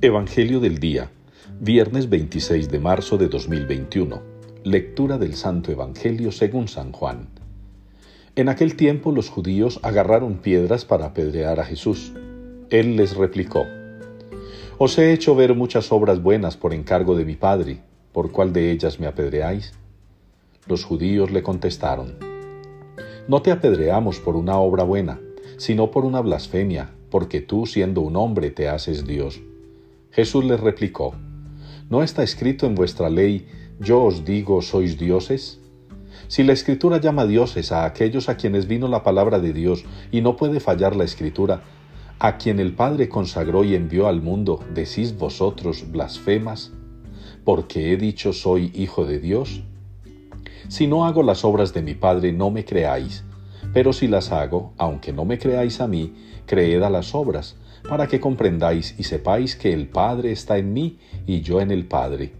Evangelio del Día, viernes 26 de marzo de 2021. Lectura del Santo Evangelio según San Juan. En aquel tiempo los judíos agarraron piedras para apedrear a Jesús. Él les replicó, Os he hecho ver muchas obras buenas por encargo de mi Padre, ¿por cuál de ellas me apedreáis? Los judíos le contestaron, No te apedreamos por una obra buena, sino por una blasfemia, porque tú siendo un hombre te haces Dios. Jesús les replicó, ¿no está escrito en vuestra ley, yo os digo, sois dioses? Si la escritura llama dioses a aquellos a quienes vino la palabra de Dios, y no puede fallar la escritura, a quien el Padre consagró y envió al mundo, decís vosotros blasfemas, porque he dicho soy hijo de Dios? Si no hago las obras de mi Padre, no me creáis, pero si las hago, aunque no me creáis a mí, creed a las obras, para que comprendáis y sepáis que el Padre está en mí y yo en el Padre.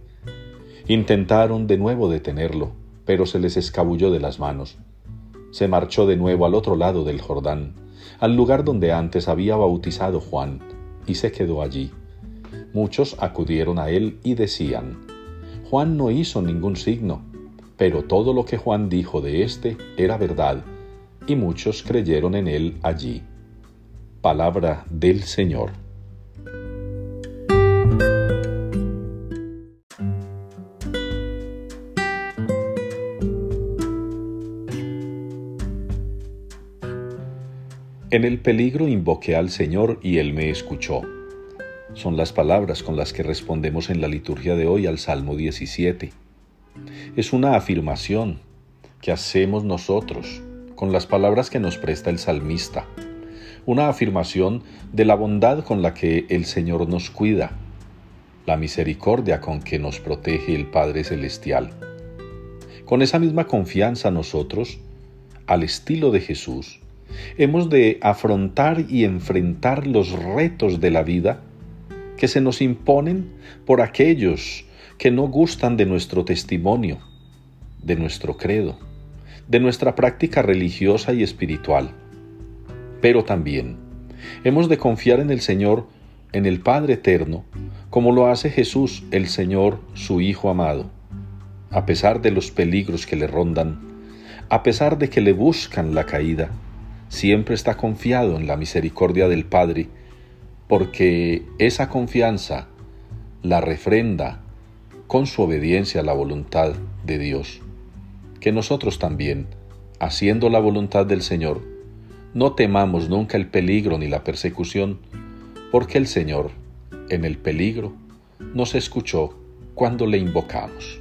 Intentaron de nuevo detenerlo, pero se les escabulló de las manos. Se marchó de nuevo al otro lado del Jordán, al lugar donde antes había bautizado Juan, y se quedó allí. Muchos acudieron a él y decían, Juan no hizo ningún signo, pero todo lo que Juan dijo de éste era verdad, y muchos creyeron en él allí. Palabra del Señor. En el peligro invoqué al Señor y Él me escuchó. Son las palabras con las que respondemos en la liturgia de hoy al Salmo 17. Es una afirmación que hacemos nosotros con las palabras que nos presta el salmista una afirmación de la bondad con la que el Señor nos cuida, la misericordia con que nos protege el Padre Celestial. Con esa misma confianza nosotros, al estilo de Jesús, hemos de afrontar y enfrentar los retos de la vida que se nos imponen por aquellos que no gustan de nuestro testimonio, de nuestro credo, de nuestra práctica religiosa y espiritual pero también hemos de confiar en el Señor, en el Padre Eterno, como lo hace Jesús, el Señor, su Hijo amado. A pesar de los peligros que le rondan, a pesar de que le buscan la caída, siempre está confiado en la misericordia del Padre, porque esa confianza la refrenda con su obediencia a la voluntad de Dios. Que nosotros también, haciendo la voluntad del Señor, no temamos nunca el peligro ni la persecución, porque el Señor, en el peligro, nos escuchó cuando le invocamos.